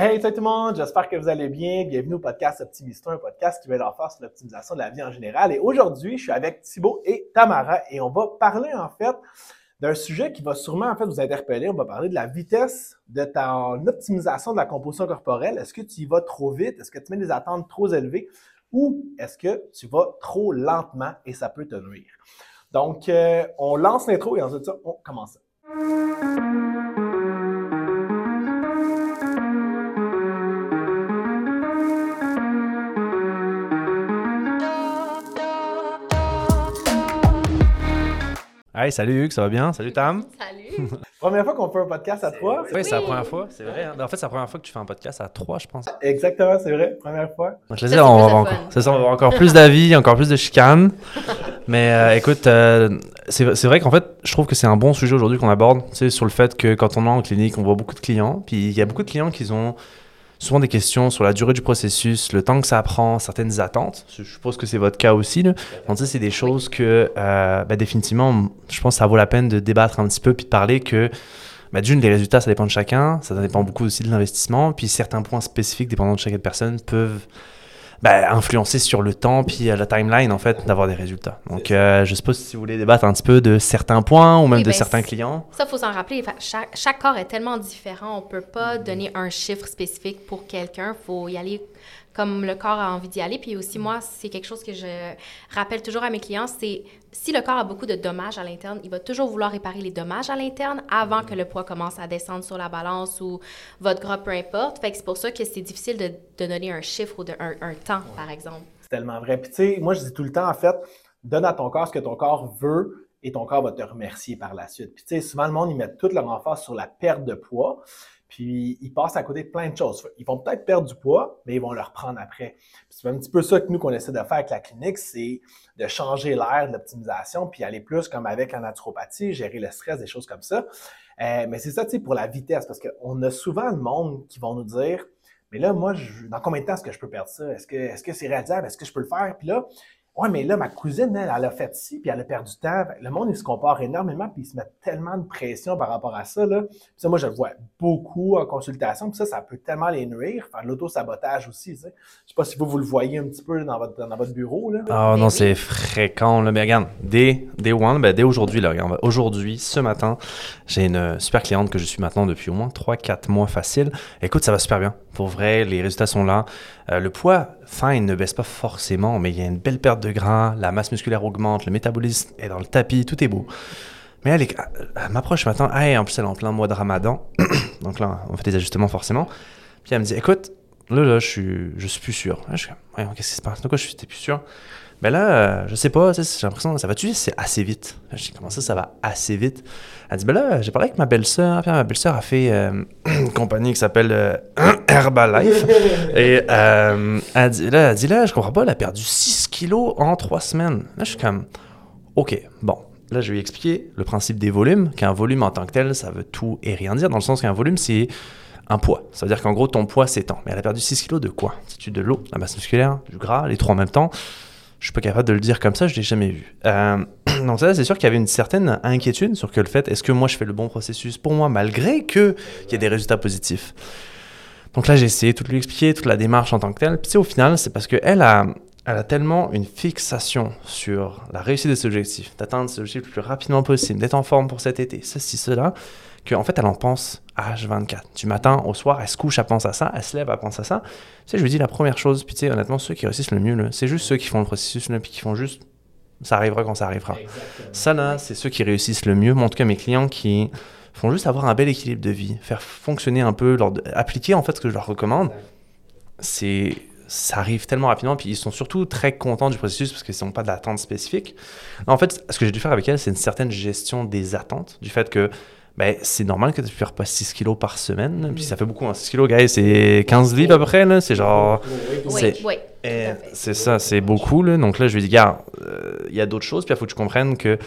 Hey, tout le monde, j'espère que vous allez bien. Bienvenue au podcast Optimiste, un podcast qui met l'emphase sur l'optimisation de la vie en général. Et aujourd'hui, je suis avec Thibaut et Tamara et on va parler en fait d'un sujet qui va sûrement en fait vous interpeller. On va parler de la vitesse de ton optimisation de la composition corporelle. Est-ce que tu y vas trop vite? Est-ce que tu mets des attentes trop élevées? Ou est-ce que tu vas trop lentement et ça peut te nuire? Donc, euh, on lance l'intro et ensuite ça, on commence. Hey, salut Hugues, ça va bien? Salut Tam. Salut. Première fois qu'on fait un podcast à trois? Oui, c'est la première fois, c'est vrai. hein. En fait, c'est la première fois que tu fais un podcast à trois, je pense. Exactement, c'est vrai. Première fois. Donc, je te Ça, on va avoir encore, ça, on va avoir encore plus d'avis, encore plus de chicanes. Mais euh, écoute, euh, c'est c'est vrai qu'en fait, je trouve que c'est un bon sujet aujourd'hui qu'on aborde. Tu sais, sur le fait que quand on est en clinique, on voit beaucoup de clients. Puis il y a beaucoup de clients qui ont souvent des questions sur la durée du processus, le temps que ça prend, certaines attentes. Je suppose que c'est votre cas aussi. Donc, sais, c'est des choses que, euh, ben, définitivement, je pense que ça vaut la peine de débattre un petit peu puis de parler que, ben, d'une, les résultats, ça dépend de chacun. Ça dépend beaucoup aussi de l'investissement. Puis certains points spécifiques, dépendant de chaque personne, peuvent ben, influencer sur le temps puis euh, la timeline, en fait, d'avoir des résultats. Donc, euh, je sais pas si vous voulez débattre un petit peu de certains points ou même Oui, de ben, certains clients. Ça, il faut s'en rappeler. Chaque, chaque corps est tellement différent. On ne peut pas donner un chiffre spécifique pour quelqu'un. Il faut y aller comme le corps a envie d'y aller. Puis aussi, moi, c'est quelque chose que je rappelle toujours à mes clients, c'est si le corps a beaucoup de dommages à l'interne, il va toujours vouloir réparer les dommages à l'interne avant que le poids commence à descendre sur la balance ou votre gras, peu importe. Fait que c'est pour ça que c'est difficile de, de donner un chiffre ou de, un, un temps, par exemple. C'est tellement vrai. Puis tu sais, moi je dis tout le temps, en fait, donne à ton corps ce que ton corps veut et ton corps va te remercier par la suite. Puis tu sais, souvent le monde, ils mettent toute leur emphase sur la perte de poids, puis ils passent à côté de plein de choses. Ils vont peut-être perdre du poids, mais ils vont le reprendre après. C'est un petit peu ça que nous, qu'on essaie de faire avec la clinique, c'est de changer l'air de l'optimisation, puis aller plus comme avec la naturopathie, gérer le stress, des choses comme ça. Euh, mais c'est ça, tu sais, pour la vitesse, parce qu'on a souvent le monde qui vont nous dire mais là, moi, je- dans combien de temps est-ce que je peux perdre ça? Est-ce que est-ce que c'est réalisable? Est-ce que je peux le faire? Puis là, ouais, mais là, ma cousine, elle, elle a fait ci, puis elle a perdu du temps. Le monde, il se compare énormément, puis il se met tellement de pression par rapport à ça. Là. Puis ça, moi, je le vois beaucoup en consultation, puis ça, ça peut tellement les nuire. Faire de l'auto-sabotage aussi, tu sais. Je sais pas si vous, vous le voyez un petit peu dans votre, dans votre bureau. Là. Ah non, c'est fréquent. Là. Mais regarde, dès, dès one, ben, dès aujourd'hui, là, regarde, aujourd'hui, ce matin, j'ai une euh, super cliente que je suis maintenant depuis au moins 3-4 mois facile. Écoute, ça va super bien. Pour vrai, les résultats sont là. Euh, le poids, il ne baisse pas forcément, mais il y a une belle perte de gras, la masse musculaire augmente, le métabolisme est dans le tapis, tout est beau. Mais elle, elle m'approche ce matin, ah, en plus elle est en plein mois de ramadan, donc là on fait des ajustements forcément. Puis elle me dit, écoute, là, là, je suis, je suis plus sûr. Là, je suis comme, qu'est-ce qui se passe? De quoi je suis plus sûr? Ben là, je sais pas, j'ai l'impression, ça va-tu, c'est assez vite? Je dis, comment ça, ça va assez vite? Elle dit, ben là, j'ai parlé avec ma belle-sœur, puis ma belle-sœur a fait euh, une compagnie qui s'appelle euh, Herbalife. Et euh, elle, dit, là, elle dit, là, je comprends pas, elle a perdu 6 kilos en 3 semaines. Là, je suis comme, ok, bon. Là, je vais lui expliquer le principe des volumes, qu'un volume en tant que tel, ça veut tout et rien dire, dans le sens qu'un volume, c'est un poids. Ça veut dire qu'en gros, ton poids s'étend. Mais elle a perdu 6 kilos de quoi? C'est-tu de l'eau, la masse musculaire, du gras, les trois en même temps? Je suis pas capable de le dire comme ça, je l'ai jamais vu. Euh, donc ça, c'est sûr qu'il y avait une certaine inquiétude sur que le fait, est-ce que moi, je fais le bon processus pour moi, malgré qu'il y ait des résultats positifs? Donc là, j'ai essayé de tout lui expliquer, toute la démarche en tant que telle. Puis au final, c'est parce qu'elle a, elle a tellement une fixation sur la réussite de ses objectifs, d'atteindre ses objectifs le plus rapidement possible, d'être en forme pour cet été, ceci, cela, qu'en fait, elle en pense H24. Du matin au soir, elle se couche, elle pense à ça, elle se lève, elle pense à ça. Tu sais, je lui dis la première chose, puis tu sais, honnêtement, ceux qui réussissent le mieux, c'est juste ceux qui font le processus, là, puis qui font juste ça arrivera quand ça arrivera. Ça, là, c'est ceux qui réussissent le mieux. Moi, en tout cas, mes clients qui font juste avoir un bel équilibre de vie, faire fonctionner un peu, leur, appliquer en fait ce que je leur recommande, c'est ça arrive tellement rapidement, puis ils sont surtout très contents du processus parce qu'ils n'ont pas d'attente spécifique. En fait, ce que j'ai dû faire avec elle, c'est une certaine gestion des attentes, du fait que ben, c'est normal que tu ne perds pas 6 kilos par semaine, puis ça fait beaucoup, hein. 6 kilos, guys, c'est 15 livres à peu près, là, c'est genre... Oui, C'est- oui. Fait. c'est ça, c'est beaucoup. Là. Donc là, je lui dis, gars, euh, il y a d'autres choses. Puis il faut que tu comprennes que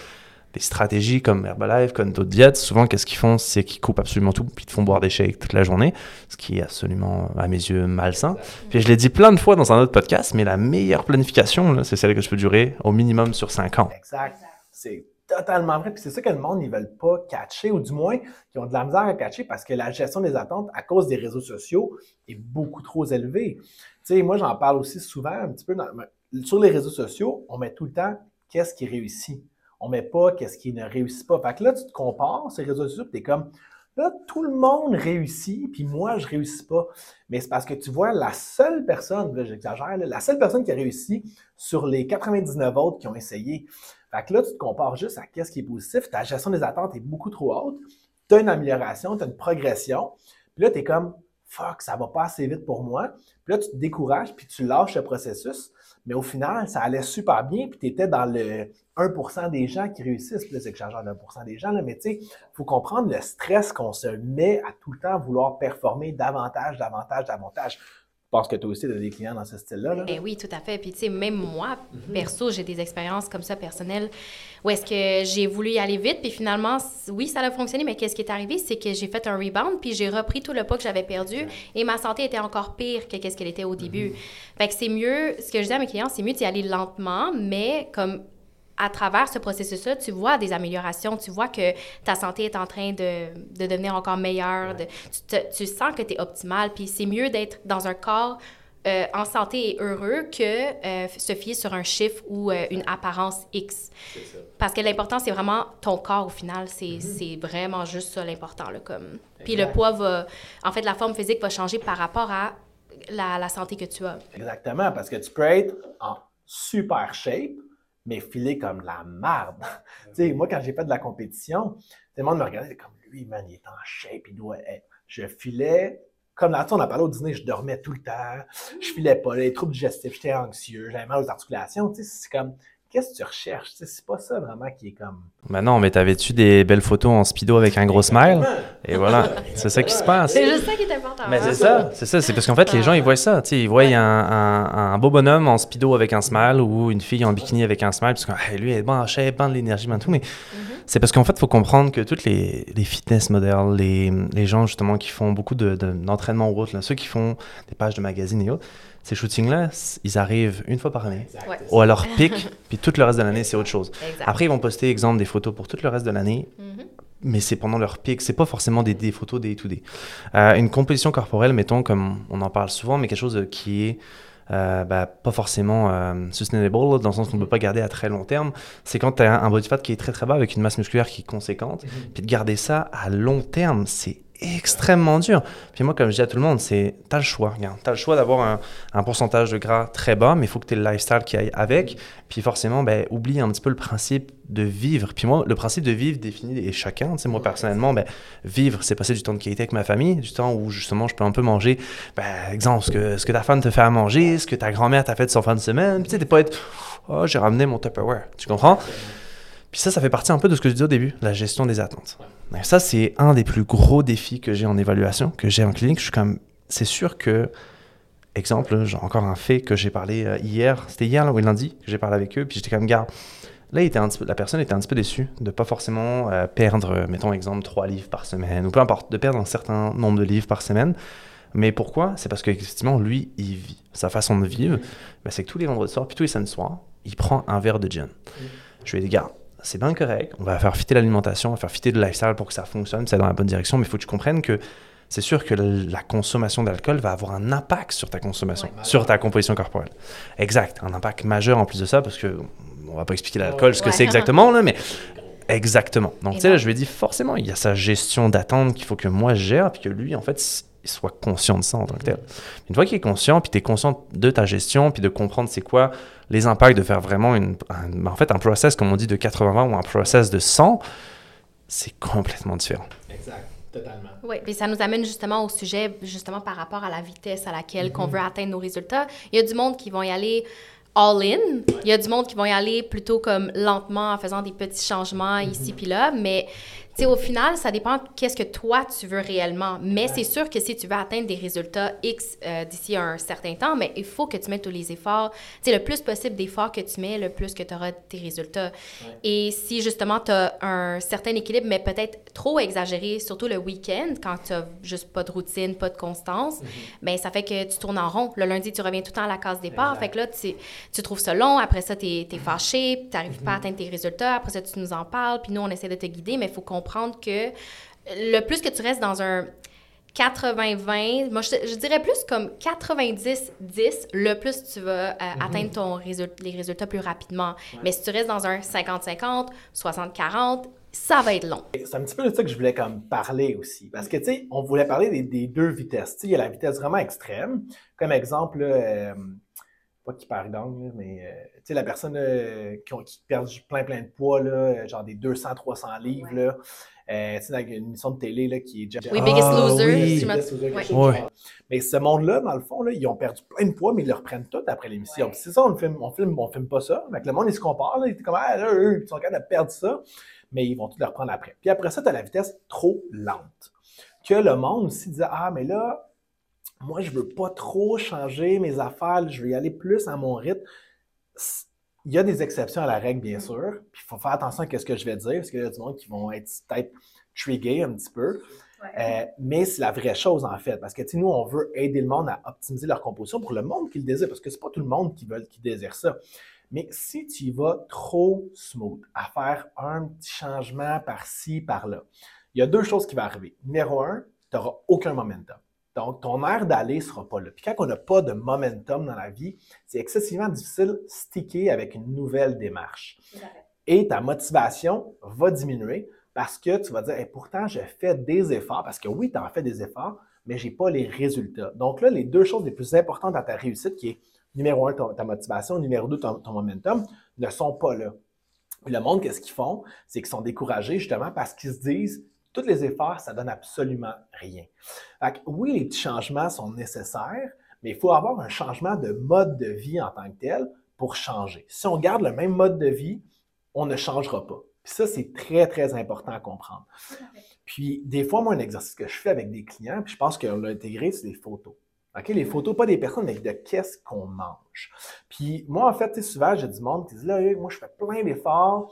des stratégies comme Herbalife, comme d'autres diètes, souvent, qu'est-ce qu'ils font? C'est qu'ils coupent absolument tout, puis ils te font boire des shakes toute la journée, ce qui est absolument, à mes yeux, malsain. Puis je l'ai dit plein de fois dans un autre podcast, mais la meilleure planification, là, c'est celle que je peux durer au minimum sur 5 ans. Exact. C'est totalement vrai. Puis c'est ça que le monde, ils veulent pas catcher, ou du moins, qui ont de la misère à catcher parce que la gestion des attentes, à cause des réseaux sociaux, est beaucoup trop élevée. Tu sais, moi, j'en parle aussi souvent, un petit peu sur les réseaux sociaux, on met tout le temps qu'est-ce qui réussit. On met pas qu'est-ce qui ne réussit pas. Fait que là, tu te compares les réseaux sociaux, tu es comme, là, tout le monde réussit, puis moi, je réussis pas. Mais c'est parce que tu vois, la seule personne, j'exagère, la seule personne qui a réussi sur les 99 autres qui ont essayé. Fait que là, tu te compares juste à qu'est-ce qui est positif. Ta gestion des attentes est beaucoup trop haute. Tu as une amélioration, tu as une progression. Puis là, tu es comme, fuck, ça va pas assez vite pour moi. Puis là, tu te décourages, puis tu lâches le processus. Mais au final, ça allait super bien, puis tu étais dans le 1 des gens qui réussissent. Puis là, c'est que j'en 1 des gens, là, mais tu sais, il faut comprendre le stress qu'on se met à tout le temps vouloir performer davantage, davantage, davantage. Pense que toi aussi, tu as des clients dans ce style-là. Là. Ben oui, tout à fait. Puis, tu sais, même moi, mhm. perso, j'ai des expériences comme ça personnelles où est-ce que j'ai voulu y aller vite, puis finalement, oui, ça a fonctionné, mais qu'est-ce qui est arrivé? C'est que j'ai fait un rebound, puis j'ai repris tout le poids que j'avais perdu, et ma santé était encore pire que qu'est-ce qu'elle était au début. Mhm. Fait que c'est mieux, ce que je dis à mes clients, c'est mieux d'y aller lentement, mais comme à travers ce processus-là, tu vois des améliorations, tu vois que ta santé est en train de, de devenir encore meilleure, de, tu, tu, sens que tu es optimal, puis c'est mieux d'être dans un corps euh, en santé et heureux que euh, se fier sur un chiffre ou euh, une apparence X. Parce que l'important, c'est vraiment ton corps au final. C'est mm-hmm. vraiment juste ça l'important. Comme... Puis le poids va... En fait, la forme physique va changer par rapport à la, la santé que tu as. Exactement, parce que tu peux être en super shape, mais filer comme la merde. tu sais, moi, quand j'ai fait de la compétition, tout le monde me regardait comme lui, man, il est en shape, il doit être. Je filais comme là, on a parlé au dîner, je dormais tout le temps, je filais pas, les troubles digestifs, j'étais anxieux, j'avais mal aux articulations. Tu sais, c'est comme, qu'est-ce que tu recherches? C'est pas ça vraiment qui est comme. Ben non, mais t'avais-tu des belles photos en speedo avec un gros smile? Et voilà, c'est ça qui se passe. C'est juste ça qui est important. Mais c'est ça, c'est ça. C'est parce qu'en fait, les gens, ils voient ça. ils voient un, un, beau bonhomme en speedo avec un smile ou une fille en bikini avec un smile, parce que lui, elle est bon en shape, bon de l'énergie, ben tout. Mais mm-hmm. c'est parce qu'en fait, il faut comprendre que toutes les, les fitness models, les, les, gens justement qui font beaucoup d'entraînement de, ou autre, ceux qui font des pages de magazines et autres, ces shootings-là, ils arrivent une fois par année, ou à leur pic, puis tout le reste de l'année, c'est autre chose. Après, ils vont poster, exemple, des photos pour tout le reste de l'année, mm-hmm. mais c'est pendant leur pic, c'est pas forcément des, des photos day to day. Euh, une composition corporelle, mettons, comme on en parle souvent, mais quelque chose qui est euh, bah, pas forcément euh, sustainable, dans le sens qu'on ne peut pas garder à très long terme, c'est quand tu as un body fat qui est très très bas avec une masse musculaire qui est conséquente, mm-hmm. puis de garder ça à long terme, c'est extrêmement dur. Puis moi, comme je dis à tout le monde, c'est t'as le choix. Regarde, t'as le choix d'avoir un, un, pourcentage de gras très bas, mais il faut que tu aies le lifestyle qui aille avec. Puis forcément, ben, oublie un petit peu le principe de vivre. Puis moi, le principe de vivre défini et chacun. Tu sais, moi personnellement, ben, vivre, c'est passer du temps de qualité avec ma famille, du temps où justement je peux un peu manger. Ben, exemple, ce que, ce que ta femme te fait à manger, ce que ta grand-mère t'a fait de son fin de semaine. Tu sais, t'es pas être, oh, j'ai ramené mon Tupperware. Tu comprends? Puis ça, ça fait partie un peu de ce que je disais au début, la gestion des attentes. Ça, c'est un des plus gros défis que j'ai en évaluation, que j'ai en clinique. Je suis comme, c'est sûr que, exemple, j'ai encore un fait que j'ai parlé euh, hier, c'était hier là, ou lundi, que j'ai parlé avec eux, puis j'étais comme, gars, là, il était un petit peu, la personne était un petit peu déçue de pas forcément euh, perdre, mettons exemple, trois livres par semaine, ou peu importe, de perdre un certain nombre de livres par semaine. Mais pourquoi? C'est parce qu'effectivement, lui, il vit. Sa façon de vivre, ben, c'est que tous les vendredis soirs, puis tous les samedis soirs, il prend un verre de gin. Je lui ai dit, gars, c'est bien correct, on va faire fitter l'alimentation, on va faire fitter le lifestyle pour que ça fonctionne, c'est dans la bonne direction, mais il faut que tu comprennes que c'est sûr que la consommation d'alcool va avoir un impact sur ta consommation, sur ta composition corporelle. Exact, un impact majeur en plus de ça, parce que on va pas expliquer l'alcool, ce que c'est exactement, là, mais exactement. Donc, tu sais, là, je lui ai dit, forcément, il y a sa gestion d'attente qu'il faut que moi je gère, puis que lui, en fait, soit conscient de ça en tant que tel. Une fois qu'il est conscient, puis tu es conscient de ta gestion, puis de comprendre c'est quoi les impacts de faire vraiment une, un, en fait, un process, comme on dit, de 80 ou un process de 100, c'est complètement différent. Exact. Totalement. Oui, puis ça nous amène justement au sujet, justement par rapport à la vitesse à laquelle qu'on mm-hmm. veut atteindre nos résultats. Il y a du monde qui vont y aller all-in. Il y a du monde qui vont y aller plutôt comme lentement en faisant des petits changements mm-hmm. ici puis là, mais sais, au final, ça dépend qu'est-ce que toi, tu veux réellement. Mais c'est sûr que si tu veux atteindre des résultats X euh, d'ici un certain temps, mais il faut que tu mettes tous les efforts. Tu sais, le plus possible d'efforts que tu mets, le plus que tu auras tes résultats. Et si justement, tu as un certain équilibre, mais peut-être trop exagéré, surtout le week-end, quand tu n'as juste pas de routine, pas de constance, bien, ça fait que tu tournes en rond. Le lundi, tu reviens tout le temps à la case départ. Fait que là, tu, tu trouves ça long. Après ça, tu es, fâché, tu n'arrives pas à atteindre tes résultats. Après ça, tu nous en parles. Puis nous, on essaie de te guider, mais il faut comprendre que le plus que tu restes dans un 80-20, moi je, dirais plus comme 90-10, le plus tu vas euh, mhm. atteindre ton les résultats plus rapidement. Mais si tu restes dans un 50-50, 60-40, ça va être long. C'est un petit peu de ça que je voulais comme parler aussi. Parce que, tu sais, on voulait parler des, deux vitesses. Tu sais, il y a la vitesse vraiment extrême. Comme exemple, euh, pas qui perd gang, mais euh, tu sais, la personne qui, qui, perd plein plein de poids, là, genre des 200-300 livres, là, euh, tu sais, dans une émission de télé là, qui est déjà. Oui, Biggest ah, Loser. Oui. Mais ce monde-là, dans le fond, là, ils ont perdu plein de poids, mais ils le reprennent tout après l'émission. C'est ça, on filme, on filme, on filme pas ça. Avec le monde, ils se comparent. Là, ils étaient comme, ah, là, eux, ils sont capables de perdre ça, mais ils vont tout le reprendre après. Puis après ça, tu as la vitesse trop lente. Que le monde aussi disait, ah, mais là, moi, je veux pas trop changer mes affaires, je veux y aller plus à mon rythme il y a des exceptions à la règle, bien sûr. Puis il faut faire attention à ce que je vais dire, parce qu'il y a du monde qui vont être peut-être trigués un petit peu. Euh, mais c'est la vraie chose, en fait. Parce que nous, on veut aider le monde à optimiser leur composition pour le monde qui le désire, parce que c'est pas tout le monde qui, veut, qui désire ça. Mais si tu y vas trop smooth, à faire un petit changement par-ci, par-là, il y a deux choses qui vont arriver. Numéro un, tu n'auras aucun momentum. Donc, ton air d'aller ne sera pas là. Puis quand on n'a pas de momentum dans la vie, c'est excessivement difficile de sticker avec une nouvelle démarche. Et ta motivation va diminuer parce que tu vas dire, pourtant, je fais des efforts, parce que oui, tu en fais des efforts, mais je n'ai pas les résultats. Donc là, les deux choses les plus importantes dans ta réussite, qui est numéro un, ta motivation, numéro deux, ton, ton momentum, ne sont pas là. le monde, qu'est-ce qu'ils font? C'est qu'ils sont découragés justement parce qu'ils se disent, tous les efforts, ça donne absolument rien. Fait oui, les petits changements sont nécessaires, mais il faut avoir un changement de mode de vie en tant que tel pour changer. Si on garde le même mode de vie, on ne changera pas. Puis ça, c'est très, très important à comprendre. Puis des fois, moi, un exercice que je fais avec des clients, puis je pense qu'on l'a intégré, c'est des photos. OK? Les photos, pas des personnes, mais de qu'est-ce qu'on mange. Puis moi, en fait, souvent, j'ai du monde qui dit là, moi, je fais plein d'efforts,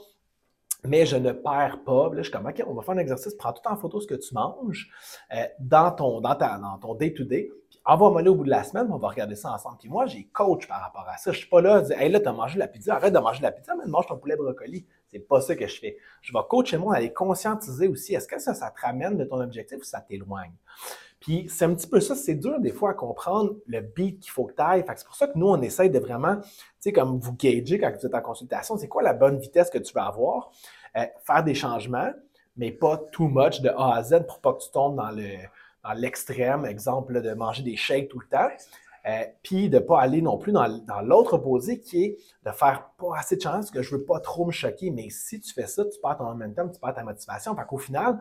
mais je ne perds pas. Là, je suis comme, OK, on va faire un exercice, prends tout en photo ce que tu manges euh, dans ton dans, ta, dans ton day-to-day, puis envoie-moi au bout de la semaine, on va regarder ça ensemble. Puis moi, j'ai coach par rapport à ça. Je suis pas là dire, hey, là, tu as mangé la pizza, arrête de manger la pizza, mais mange ton poulet brocoli. C'est pas ça que je fais. Je vais coacher moi à les conscientiser aussi. Est-ce que ça, ça te ramène de ton objectif ou ça t'éloigne? Puis c'est un petit peu ça, c'est dur des fois à comprendre le beat qu'il faut que tu ailles. c'est pour ça que nous, on essaye de vraiment, tu sais, comme vous gager quand vous êtes en consultation, c'est quoi la bonne vitesse que tu vas avoir? Euh, faire des changements, mais pas too much de A à Z pour pas que tu tombes dans le dans l'extrême, exemple de manger des shakes tout le temps. Euh, puis de ne pas aller non plus dans, l'autre opposé qui est de faire pas assez de chances que je veux pas trop me choquer. Mais si tu fais ça, tu perds ton momentum, tu perds ta motivation. Fait qu'au final,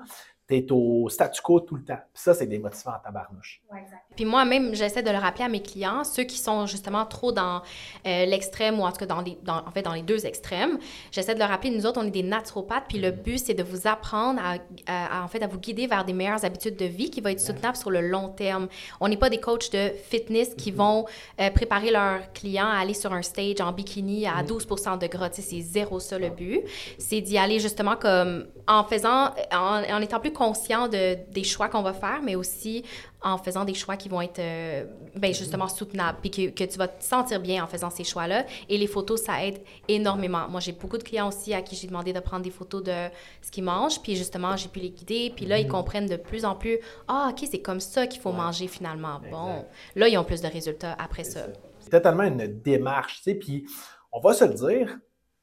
tu es au statu quo tout le temps. Puis ça, c'est démotivant en tabarnouche. Ouais, Puis moi-même, j'essaie de le rappeler à mes clients, ceux qui sont justement trop dans euh, l'extrême ou en tout cas dans les, dans, en fait, dans les deux extrêmes. J'essaie de leur rappeler, nous autres, on est des naturopathes, puis le but, c'est de vous apprendre à, en fait, à vous guider vers des meilleures habitudes de vie qui vont être soutenables sur le long terme. On n'est pas des coachs de fitness qui vont euh, préparer leurs clients à aller sur un stage en bikini à 12 mm-hmm. de gras. C'est zéro ça le but. C'est d'y aller justement comme en faisant, en, en étant plus conscient de, des choix qu'on va faire, mais aussi en faisant des choix qui vont être euh, ben justement soutenables, puis que, que, tu vas te sentir bien en faisant ces choix-là. Et les photos, ça aide énormément. Moi, j'ai beaucoup de clients aussi à qui j'ai demandé de prendre des photos de ce qu'ils mangent, puis justement, j'ai pu les guider, puis là, ils mhm. comprennent de plus en plus, ah, OK, c'est comme ça qu'il faut manger finalement. Bon, là, ils ont plus de résultats après ça. C'est totalement une démarche, tu sais, puis on va se le dire,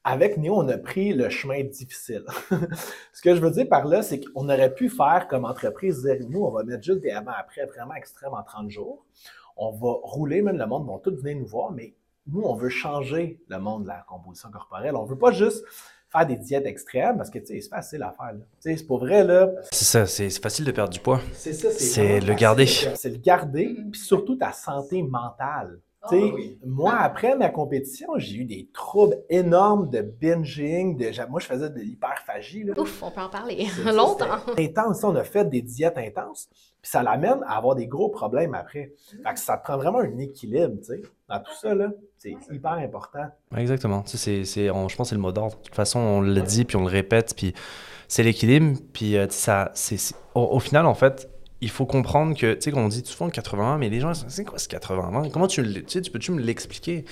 avec Néo, on a pris le chemin difficile. Ce que je veux dire par là, c'est qu'on aurait pu faire comme entreprise, dire, nous, on va mettre juste des avant-après vraiment extrêmes en 30 jours. On va rouler, même le monde va tout venir nous voir, mais nous, on veut changer le monde de la composition corporelle. On ne veut pas juste faire des diètes extrêmes parce que, tu sais, c'est facile à faire. Tu sais, c'est pas vrai, là. C'est ça, c'est facile de perdre du poids. C'est ça, c'est le garder. C'est le garder, puis surtout ta santé mentale. Sais, Moi, après ma compétition, j'ai eu des troubles énormes de binging. De, moi, je faisais de l'hyperphagie. là. Ouf, on peut en parler longtemps. Intense, on a fait des diètes intenses, puis ça l'amène à avoir des gros problèmes après. Fait que ça te prend vraiment un équilibre, tu sais, dans tout ça, là. C'est hyper important. Ouais, Exactement. Tu sais, c'est, c'est, on- je pense que c'est le mot d'ordre. De toute façon, on le dit, puis on le répète, puis c'est l'équilibre. Puis euh, ça, c'est, c'est- au, au final, en fait, il faut comprendre que, tu sais, qu'on dit souvent 80 mais les gens, c'est quoi ce 80 Comment tu, le- tu peux-tu me l'expliquer?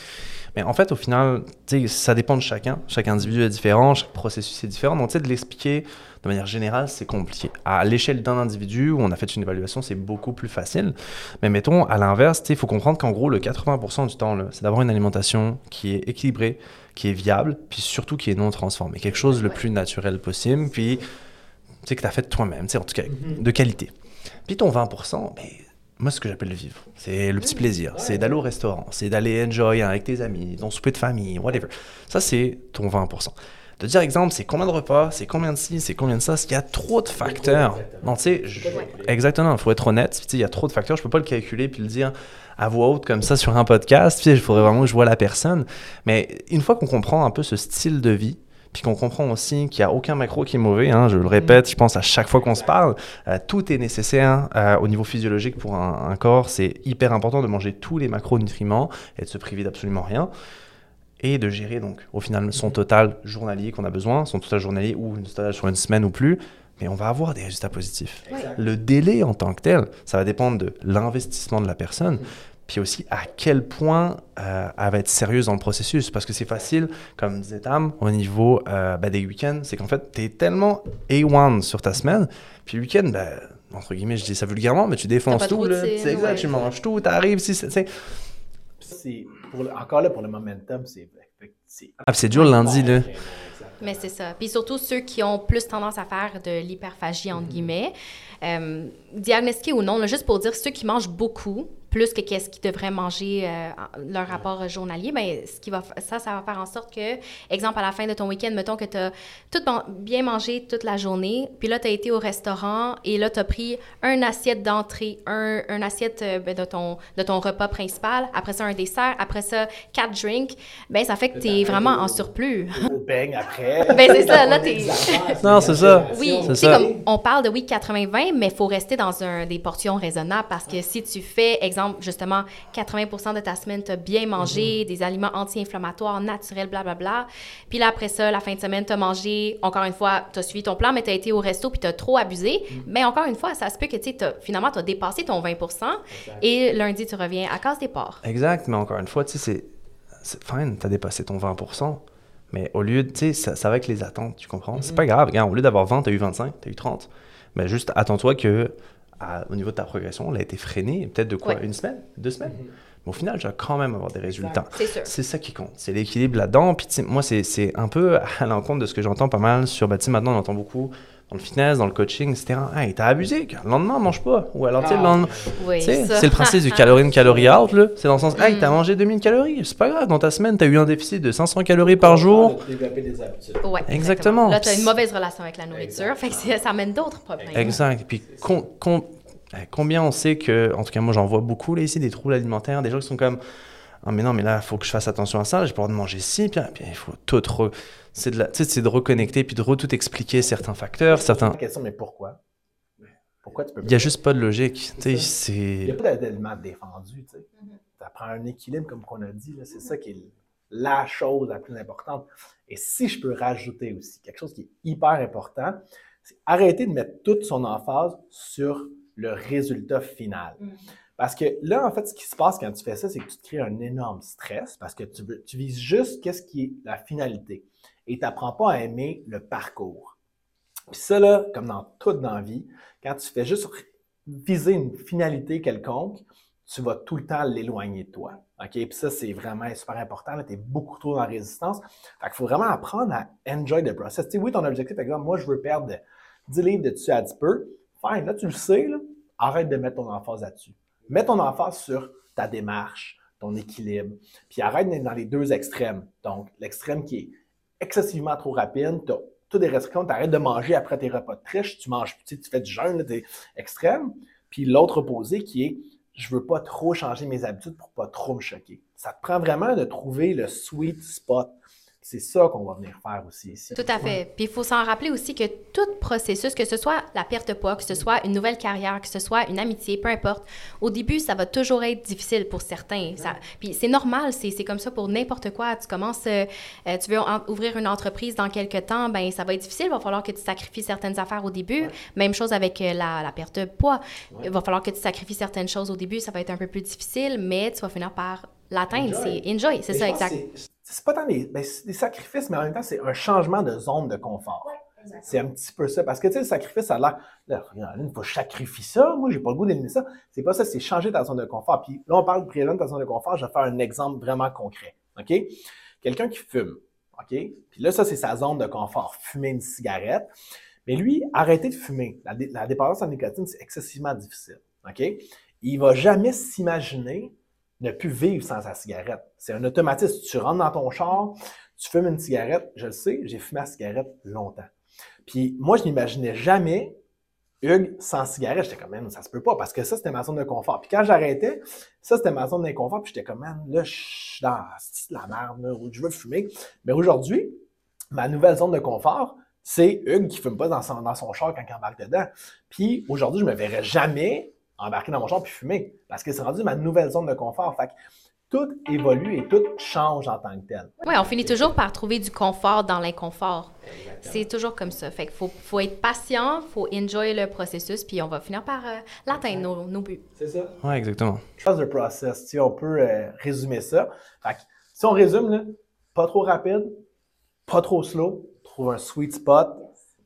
Mais en fait, au final, tu sais, ça dépend de chacun. Chaque individu est différent, chaque processus est différent. Donc, tu sais, de l'expliquer de manière générale, c'est compliqué. À l'échelle d'un individu où on a fait une évaluation, c'est beaucoup plus facile. Mais mettons, à l'inverse, tu sais, il faut comprendre qu'en gros, le 80% du temps, c'est d'avoir une alimentation qui est équilibrée, qui est viable, puis surtout qui est non transformée. Quelque chose le plus naturel possible, puis tu sais, que tu as fait toi-même, tu sais, en tout cas, de qualité. Puis ton 20%, ben, moi, ce que j'appelle le vivre, c'est le petit plaisir. C'est d'aller au restaurant, c'est d'aller enjoy avec tes amis, ton souper de famille, whatever. Ça, c'est ton 20%. De dire, exemple, c'est combien de repas, c'est combien de ci, c'est combien de ça, il y a trop de facteurs. Non, tu sais, je- exactement, il faut être honnête. Il y a trop de facteurs, je peux pas le calculer puis le dire à voix haute comme ça sur un podcast. Il faudrait vraiment que je vois la personne. Mais une fois qu'on comprend un peu ce style de vie, puis qu'on comprend aussi qu'il n'y a aucun macro qui est mauvais, hein, je le répète, je pense à chaque fois qu'on se parle, euh, tout est nécessaire euh, au niveau physiologique pour un, un corps. C'est hyper important de manger tous les macronutriments et de se priver d'absolument rien. Et de gérer donc au final son total journalier qu'on a besoin, son total journalier ou une total sur une semaine ou plus, mais on va avoir des résultats positifs. Le délai en tant que tel, ça va dépendre de l'investissement de la personne, puis aussi à quel point euh, elle va être sérieuse dans le processus. Parce que c'est facile, comme disait Tam, au niveau euh, bah, des week-ends, c'est qu'en fait, tu es tellement A1 sur ta semaine, puis le week-end, bah, entre guillemets, je dis ça vulgairement, mais tu défonces tout. là. routine, C'est exact, ouais. tu manges tout, tu arrives, si, c'est- encore là, pour le momentum, c'est. c'est- Ah, puis c'est dur le lundi, là. Mais c'est ça. Puis surtout ceux qui ont plus tendance à faire de l'hyperphagie, entre guillemets, euh, diagnostiqués ou non, là, juste pour dire ceux qui mangent beaucoup, plus que qu'est-ce qu'ils devraient manger, euh, leur rapport journalier, ben, ce qui va, ça, ça va faire en sorte que, exemple, à la fin de ton week-end, mettons que tu as tout bien mangé toute la journée, puis là, tu as été au restaurant et là, tu as pris un assiette d'entrée, un, un assiette euh, ben, de, ton, de ton repas principal, après ça, un dessert, après ça, quatre drinks, ben ça fait que tu es vraiment en surplus. Au beigne après. Ben, c'est ça, là, t'es- Non, c'est ça. Oui, C'est ça. comme on parle de oui 80-20, mais il faut rester dans un, des portions raisonnables parce que si tu fais, exemple, justement, 80% de ta semaine, tu as bien mangé, Mhm. des aliments anti-inflammatoires, naturels, blablabla. Puis là, après ça, la fin de semaine, tu as mangé, encore une fois, tu as suivi ton plan, mais tu as été au resto puis tu as trop abusé. Mhm. Mais encore une fois, ça se peut que tu finalement, tu as dépassé ton 20% et lundi, tu reviens à case des ports. Exact, mais encore une fois, tu sais, c'est- fine, t'as dépassé ton 20%, mais au lieu de, tu sais, ça, ça va avec les attentes, tu comprends? C'est pas grave, regarde, au lieu d'avoir 20, t'as eu 25, t'as eu 30. Mais juste attends-toi que, à- au niveau de ta progression, elle a été freinée, peut-être de quoi? Ouais. Une semaine? Deux semaines? Mais au final, tu vas quand même avoir des résultats. C'est ça qui compte, c'est l'équilibre là-dedans. Puis moi, c'est c'est un peu à l'encontre de ce que j'entends pas mal sur, bah, tu sais, maintenant, on entend beaucoup dans le fitness, dans le coaching, etc. Hey, t'as abusé, le lendemain, mange pas. Ou alors, tu sais, le lendemain, Oui, sais, ça. c'est le principe du calorie in, calorie out. là. C'est dans le sens, hey, t'as mangé 2000 calories. C'est pas grave, dans ta semaine, t'as eu un déficit de 500 calories par jour. Développer des habitudes. Ouais, Exactement. Là, tu as une mauvaise relation avec la nourriture, fait que c'est- ça amène d'autres problèmes. Exact. Puis con- con- euh, combien on sait que, en tout cas, moi, j'en vois beaucoup là, ici, des troubles alimentaires, des gens qui sont comme. Ah, mais non, mais là, il faut que je fasse attention à ça, j'ai pas le droit de manger ci, puis, puis il faut tout. re- C'est de, la- tu sais, c'est de reconnecter, puis de re tout expliquer certains facteurs, certains. La question, mais pourquoi? Pourquoi tu peux Il y a juste pas de logique. Tu sais, Il n'y c'est. a pas d'élément défendu, tu sais. Ça prend un équilibre, comme qu'on a dit, là. c'est ça qui est la chose la plus importante. Et si je peux rajouter aussi quelque chose qui est hyper important, c'est arrêter de mettre toute son emphase sur le résultat final. Parce que là, en fait, ce qui se passe quand tu fais ça, c'est que tu te crées un énorme stress parce que tu, veux, tu vises juste qu'est-ce qui est la finalité et tu n'apprends pas à aimer le parcours. Puis ça, là, comme dans toute dans la vie, quand tu fais juste viser une finalité quelconque, tu vas tout le temps l'éloigner de toi. OK? Puis ça, c'est vraiment super important. Tu es beaucoup trop dans résistance. Fait qu'il faut vraiment apprendre à enjoy the process. Tu sais, oui, ton objectif, par exemple, moi, je veux perdre 10 livres de dessus à 10 peu. Fine, là, tu le sais, là, arrête de mettre ton emphase là-dessus. Mets ton emphase sur ta démarche, ton équilibre. Puis arrête d'être dans les deux extrêmes. Donc, l'extrême qui est excessivement trop rapide, tu as toutes des restrictions, tu arrêtes de manger après tes repas de triche, tu manges, sais, tu fais du jeûne, tu extrême. Puis l'autre opposé qui est je veux pas trop changer mes habitudes pour pas trop me choquer. Ça te prend vraiment de trouver le sweet spot. C'est ça qu'on va venir faire aussi ici. Tout à fait. Puis il faut s'en rappeler aussi que tout processus, que ce soit la perte de poids, que ce soit une nouvelle carrière, que ce soit une amitié, peu importe, au début, ça va toujours être difficile pour certains. Ça, puis c'est normal, c'est, c'est comme ça pour n'importe quoi. Tu commences, euh, euh, tu veux en- ouvrir une entreprise dans quelques temps, ben ça va être difficile. Il va falloir que tu sacrifies certaines affaires au début. Même chose avec euh, la, la perte de poids. Il va falloir que tu sacrifies certaines choses au début. Ça va être un peu plus difficile, mais tu vas finir par l'atteindre. Enjoy. C'est enjoy, c'est ça, exact. C'est- pas tant des, ben, des sacrifices, mais en même temps, c'est un changement de zone de confort. C'est un petit peu ça. Parce que, tu sais, le sacrifice, ça a l'air, il faut sacrifier ça. Moi, j'ai pas le goût d'éliminer ça. C'est pas ça, c'est changer ta zone de confort. Puis là, on parle de préélever ta zone de confort. Je vais faire un exemple vraiment concret. OK? Quelqu'un qui fume. OK? Puis là, ça, c'est sa zone de confort. Fumer une cigarette. Mais lui, arrêter de fumer. La, la dépendance en nicotine, c'est excessivement difficile. OK? Il va jamais s'imaginer ne plus vivre sans sa cigarette. C'est un automatisme. Tu rentres dans ton char, tu fumes une cigarette. Je le sais, j'ai fumé la cigarette longtemps. Puis moi, je n'imaginais jamais Hugues sans cigarette. J'étais comme, man, ça se peut pas, parce que ça, c'était ma zone de confort. Puis quand j'arrêtais, ça, c'était ma zone d'inconfort. Puis j'étais comme, man, là, je suis dans la merde, là, où je veux fumer. Mais aujourd'hui, ma nouvelle zone de confort, c'est Hugues qui fume pas dans son, dans son char quand il embarque dedans. Puis aujourd'hui, je me verrais jamais embarquer dans mon char puis fumer, parce que c'est rendu ma nouvelle zone de confort. Fait que tout évolue et tout change en tant que tel. Oui, on finit toujours par trouver du confort dans l'inconfort. C'est toujours comme ça. Fait qu'il faut, faut être patient, faut enjoy le processus, puis on va finir par euh, l'atteindre, nos, nos buts. C'est ça. Ouais, exactement. Trust the process. Tu sais, on peut euh, résumer ça. Fait que, si on résume, là, pas trop rapide, pas trop slow, trouve un sweet spot.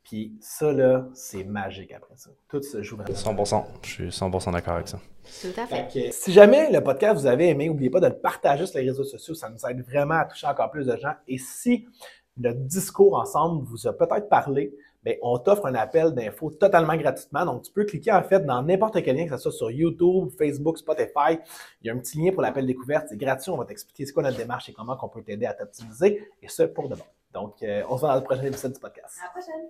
Puis ça, là, c'est magique après ça. Tout se joue vraiment. 100%. Je suis 100% d'accord avec ça. Tout à fait. Fait que, si jamais le podcast vous avez aimé, n'oubliez pas de le partager sur les réseaux sociaux. Ça nous aide vraiment à toucher encore plus de gens. Et si le discours ensemble vous a peut-être parlé, ben, on t'offre un appel d'info totalement gratuitement. Donc, tu peux cliquer en fait dans n'importe quel lien, que ce soit sur YouTube, Facebook, Spotify. Il y a un petit lien pour l'appel découverte. C'est gratuit. On va t'expliquer c'est quoi notre démarche et comment on peut t'aider à t'optimiser. Et ce, pour de bon. Donc, euh, on se voit dans le prochain épisode du podcast. À la prochaine!